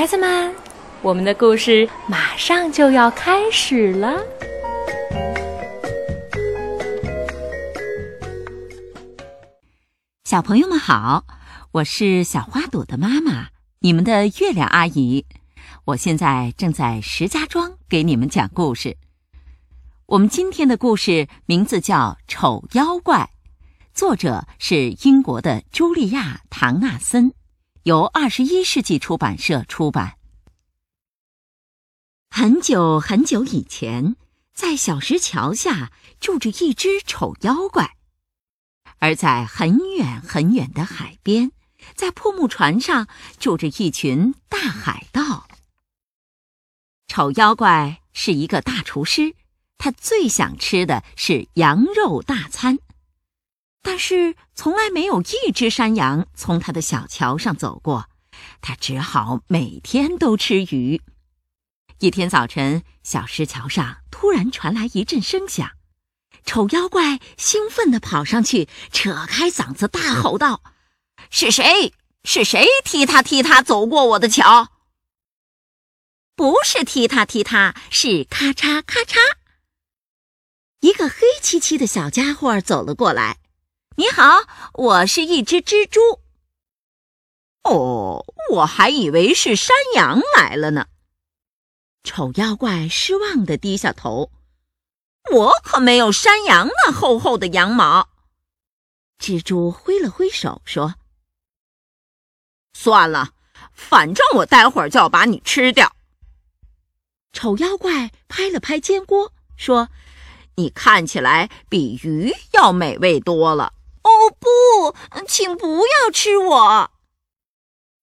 孩子们，我们的故事马上就要开始了。小朋友们好，我是小花朵的妈妈，你们的月亮阿姨。我现在正在石家庄给你们讲故事。我们今天的故事名字叫《丑妖怪》，作者是英国的茱莉亚·唐纳森，由二十一世纪出版社出版。很久很久以前，在小石桥下住着一只丑妖怪，而在很远很远的海边，在破木船上住着一群大海盗。丑妖怪是一个大厨师。他最想吃的是羊肉大餐，但是从来没有一只山羊从他的小桥上走过，他只好每天都吃鱼。一天早晨，小石桥上突然传来一阵声响，丑妖怪兴奋地跑上去，扯开嗓子大吼道：“是谁？是谁踢踏踢踏走过我的桥？不是踢踏踢踏，是咔嚓咔嚓。”一个黑漆漆的小家伙走了过来。“你好，我是一只蜘蛛。”“哦，我还以为是山羊来了呢。”丑妖怪失望的低下头。“我可没有山羊那厚厚的羊毛。”蜘蛛挥了挥手说：“算了，反正我待会儿就要把你吃掉。”丑妖怪拍了拍煎锅说。你看起来比鱼要美味多了。哦不，请不要吃我！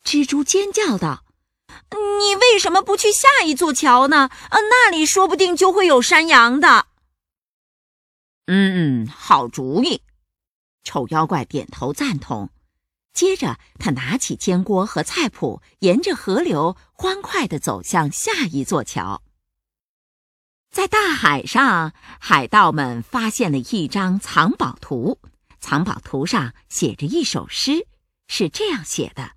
蜘蛛尖叫道：“你为什么不去下一座桥呢？呃那里说不定就会有山羊的。”嗯，好主意。丑妖怪点头赞同。接着，他拿起煎锅和菜谱，沿着河流欢快地走向下一座桥。在大海上，海盗们发现了一张藏宝图。藏宝图上写着一首诗，是这样写的：“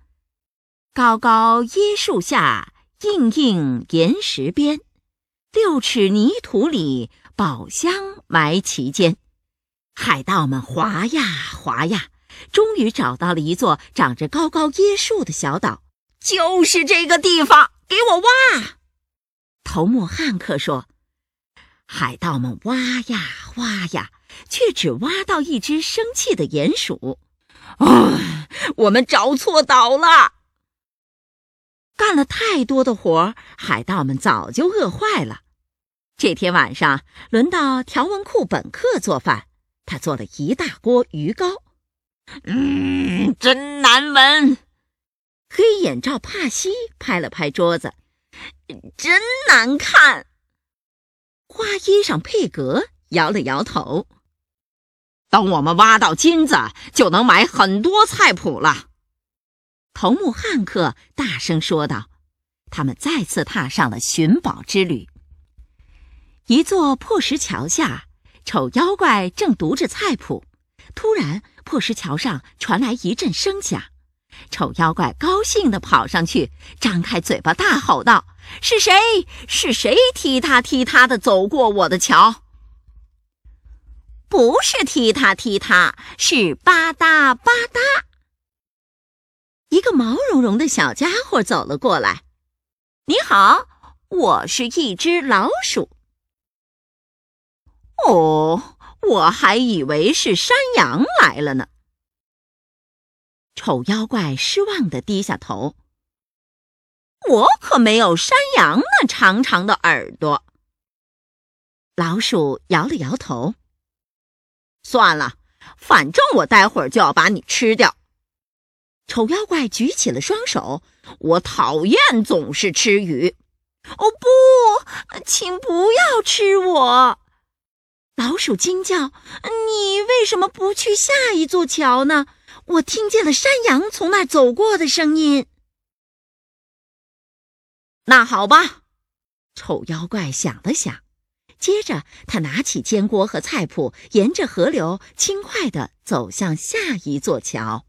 高高椰树下，硬硬岩石边，六尺泥土里，宝箱埋其间。”海盗们划呀划呀，终于找到了一座长着高高椰树的小岛。就是这个地方，给我挖！头目汉克说。海盗们挖呀挖呀，却只挖到一只生气的鼹鼠。啊，我们找错岛了！干了太多的活，海盗们早就饿坏了。这天晚上，轮到条纹裤本克做饭，他做了一大锅鱼糕。嗯，真难闻。黑眼罩帕西拍了拍桌子，真难看。花衣裳佩格摇了摇头。等我们挖到金子，就能买很多菜谱了。头目汉克大声说道。他们再次踏上了寻宝之旅。一座破石桥下，丑妖怪正读着菜谱。突然，破石桥上传来一阵声响。丑妖怪高兴地跑上去，张开嘴巴大吼道：“是谁？是谁踢踏踢踏的走过我的桥？不是踢踏踢踏，是吧嗒吧嗒。”一个毛茸茸的小家伙走了过来。“你好，我是一只老鼠。”“哦，我还以为是山羊来了呢。”丑妖怪失望的低下头。我可没有山羊那长长的耳朵。老鼠摇了摇头。算了，反正我待会儿就要把你吃掉。丑妖怪举起了双手。我讨厌总是吃鱼。哦不，请不要吃我！老鼠惊叫。你为什么不去下一座桥呢？我听见了山羊从那儿走过的声音。那好吧，丑妖怪想了想，接着他拿起煎锅和菜谱，沿着河流轻快地走向下一座桥。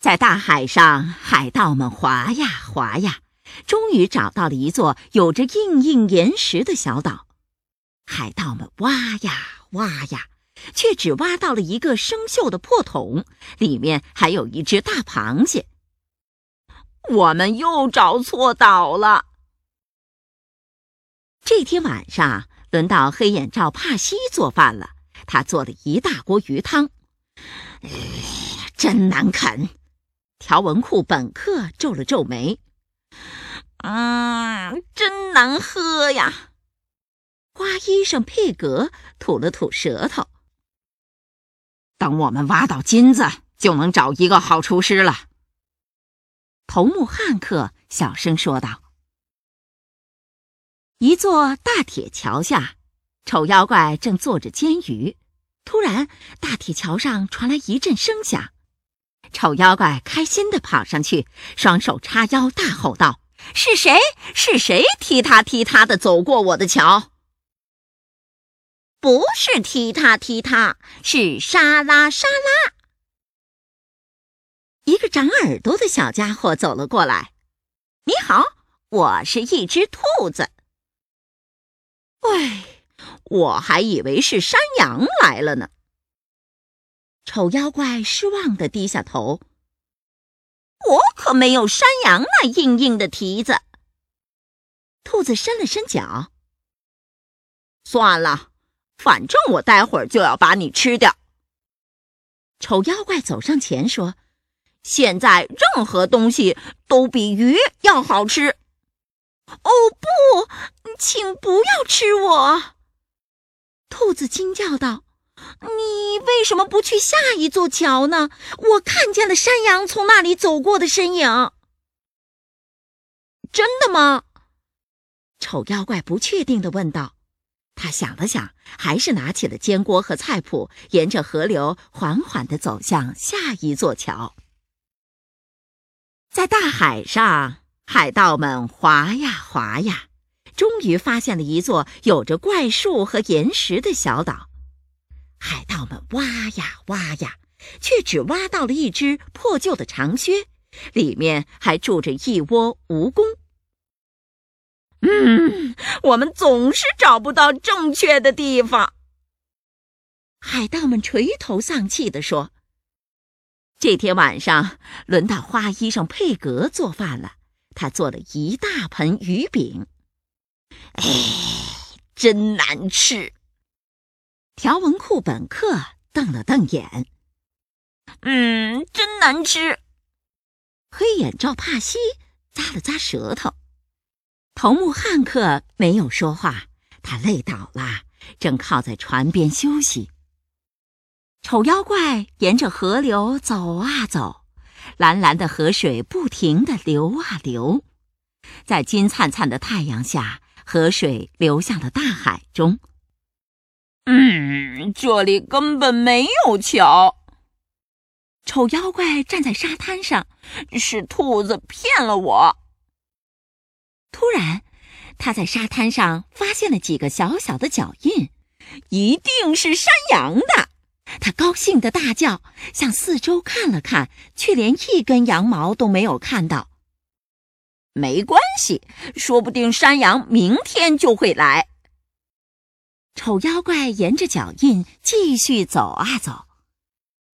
在大海上，海盗们划呀划呀，终于找到了一座有着硬硬岩石的小岛。海盗们挖呀挖呀，却只挖到了一个生锈的破桶，里面还有一只大螃蟹。我们又找错岛了。这天晚上，轮到黑眼罩帕西做饭了。他做了一大锅鱼汤，真难啃。条纹裤本克皱了皱眉，嗯，真难喝呀。花衣裳佩格吐了吐舌头。等我们挖到金子，就能找一个好厨师了。头目汉克小声说道。一座大铁桥下，丑妖怪正坐着煎鱼。突然，大铁桥上传来一阵声响。丑妖怪开心地跑上去，双手叉腰，大吼道：“是谁？是谁踢踏踢踏地走过我的桥？”“不是踢踏踢踏，是沙拉沙拉。”一个长耳朵的小家伙走了过来。“你好，我是一只兔子。”“喂，我还以为是山羊来了呢。”丑妖怪失望的低下头。我可没有山羊那硬硬的蹄子。兔子伸了伸脚。算了，反正我待会儿就要把你吃掉。丑妖怪走上前说：“现在任何东西都比鱼要好吃。”哦不，请不要吃我！兔子惊叫道。你为什么不去下一座桥呢？我看见了山羊从那里走过的身影。真的吗？丑妖怪不确定的问道。他想了想，还是拿起了煎锅和菜谱，沿着河流缓缓的走向下一座桥。在大海上，海盗们划呀划呀，终于发现了一座有着怪树和岩石的小岛。海盗们挖呀挖呀，却只挖到了一只破旧的长靴，里面还住着一窝蜈蚣。嗯，我们总是找不到正确的地方。海盗们垂头丧气地说：“这天晚上，轮到花衣裳佩格做饭了。他做了一大盆鱼饼，哎，真难吃。”条纹裤本克瞪了瞪眼，嗯，真难吃。黑眼罩帕西咂了咂舌头，头目汉克没有说话，他累倒了，正靠在船边休息。丑妖怪沿着河流走啊走，蓝蓝的河水不停的流啊流，在金灿灿的太阳下，河水流向了大海中。嗯，这里根本没有桥。丑妖怪站在沙滩上，是兔子骗了我。突然，他在沙滩上发现了几个小小的脚印，一定是山羊的。他高兴的大叫，向四周看了看，却连一根羊毛都没有看到。没关系，说不定山羊明天就会来。丑妖怪沿着脚印继续走啊走，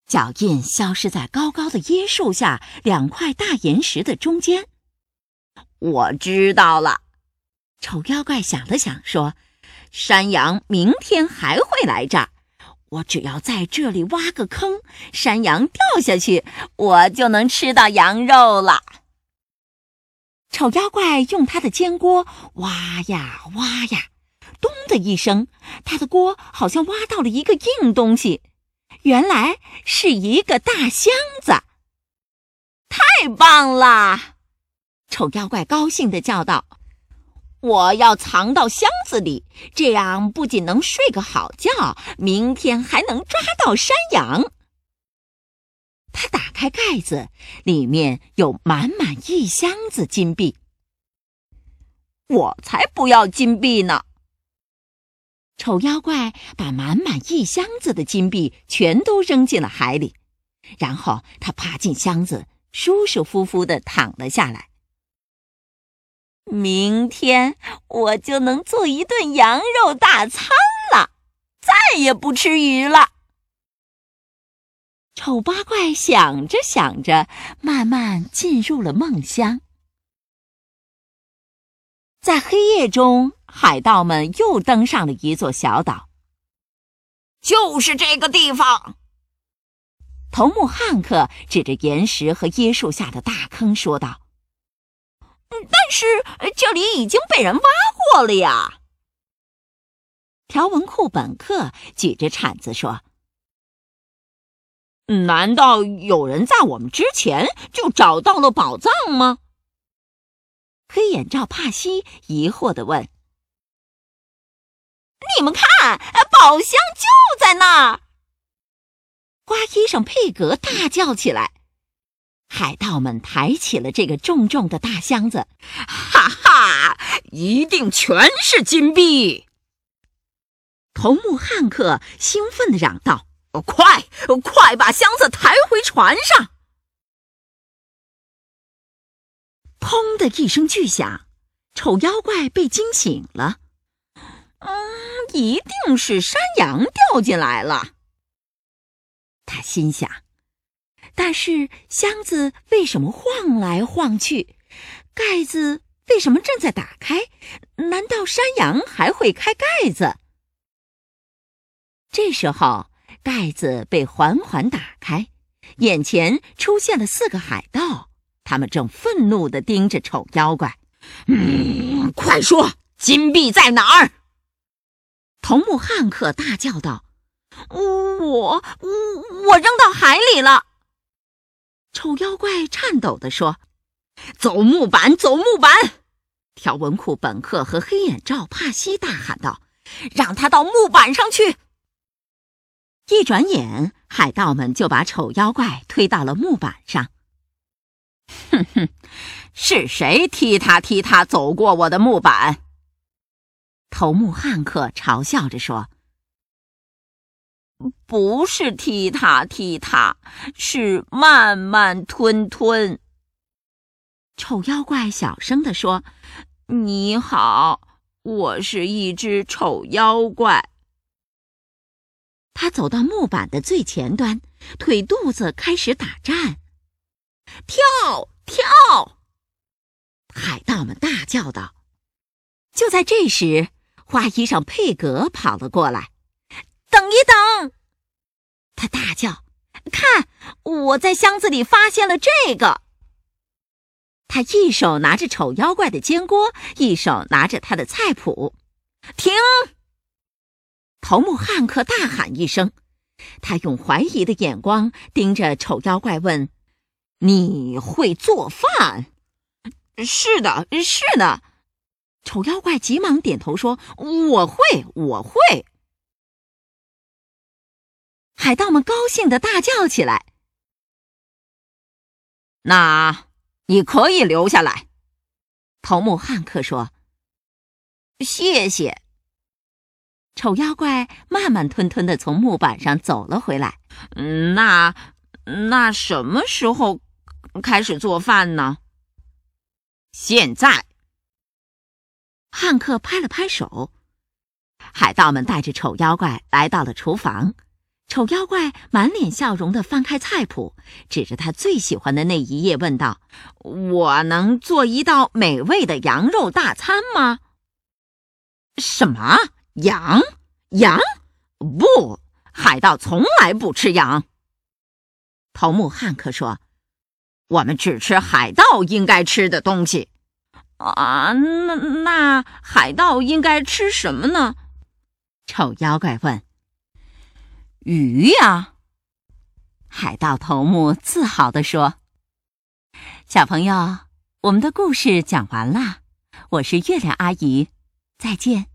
脚印消失在高高的椰树下两块大岩石的中间。我知道了，丑妖怪想了想说：“山羊明天还会来这儿，我只要在这里挖个坑，山羊掉下去，我就能吃到羊肉了。”丑妖怪用他的煎锅挖呀挖呀。咚的一声，他的锅好像挖到了一个硬东西，原来是一个大箱子。太棒了！丑妖怪高兴地叫道：“我要藏到箱子里，这样不仅能睡个好觉，明天还能抓到山羊。”他打开盖子，里面有满满一箱子金币。我才不要金币呢！丑妖怪把满满一箱子的金币全都扔进了海里，然后他爬进箱子，舒舒服服的躺了下来。明天我就能做一顿羊肉大餐了，再也不吃鱼了。丑八怪想着想着，慢慢进入了梦乡。在黑夜中，海盗们又登上了一座小岛。就是这个地方。头目汉克指着岩石和椰树下的大坑说道：“但是这里已经被人挖过了呀。”条纹裤本克举着铲子说：“难道有人在我们之前就找到了宝藏吗？”黑眼罩帕西疑惑的问：“你们看，宝箱就在那儿！”花衣裳佩格大叫起来。海盗们抬起了这个重重的大箱子，哈哈，一定全是金币！头目汉克兴奋地嚷道：“快，快把箱子抬回船上！”砰的一声巨响，丑妖怪被惊醒了。嗯，一定是山羊掉进来了。他心想。但是箱子为什么晃来晃去？盖子为什么正在打开？难道山羊还会开盖子？这时候，盖子被缓缓打开，眼前出现了四个海盗。他们正愤怒地盯着丑妖怪。嗯，快说，金币在哪儿？头目汉克大叫道：“我我我扔到海里了！”丑妖怪颤抖地说：“走木板，走木板！”条纹裤本克和黑眼罩帕西大喊道：“让他到木板上去！”一转眼，海盗们就把丑妖怪推到了木板上。哼哼，是谁踢踏踢踏走过我的木板？头目汉克嘲笑着说：“不是踢踏踢踏，是慢慢吞吞。”丑妖怪小声地说：“你好，我是一只丑妖怪。”他走到木板的最前端，腿肚子开始打颤。跳跳！海盗们大叫道。就在这时，花衣裳佩格跑了过来。等一等！他大叫：“看，我在箱子里发现了这个。”他一手拿着丑妖怪的煎锅，一手拿着他的菜谱。停！头目汉克大喊一声，他用怀疑的眼光盯着丑妖怪问。你会做饭？是的，是的。丑妖怪急忙点头说：“我会，我会。”海盗们高兴的大叫起来：“那你可以留下来。”头目汉克说：“谢谢。”丑妖怪慢慢吞吞的从木板上走了回来。那那什么时候？开始做饭呢。现在，汉克拍了拍手，海盗们带着丑妖怪来到了厨房。丑妖怪满脸笑容的翻开菜谱，指着他最喜欢的那一页问道：“我能做一道美味的羊肉大餐吗？”“什么羊？羊？不，海盗从来不吃羊。”头目汉克说。我们只吃海盗应该吃的东西，啊，那那海盗应该吃什么呢？丑妖怪问。鱼呀，海盗头目自豪地说。小朋友，我们的故事讲完了，我是月亮阿姨，再见。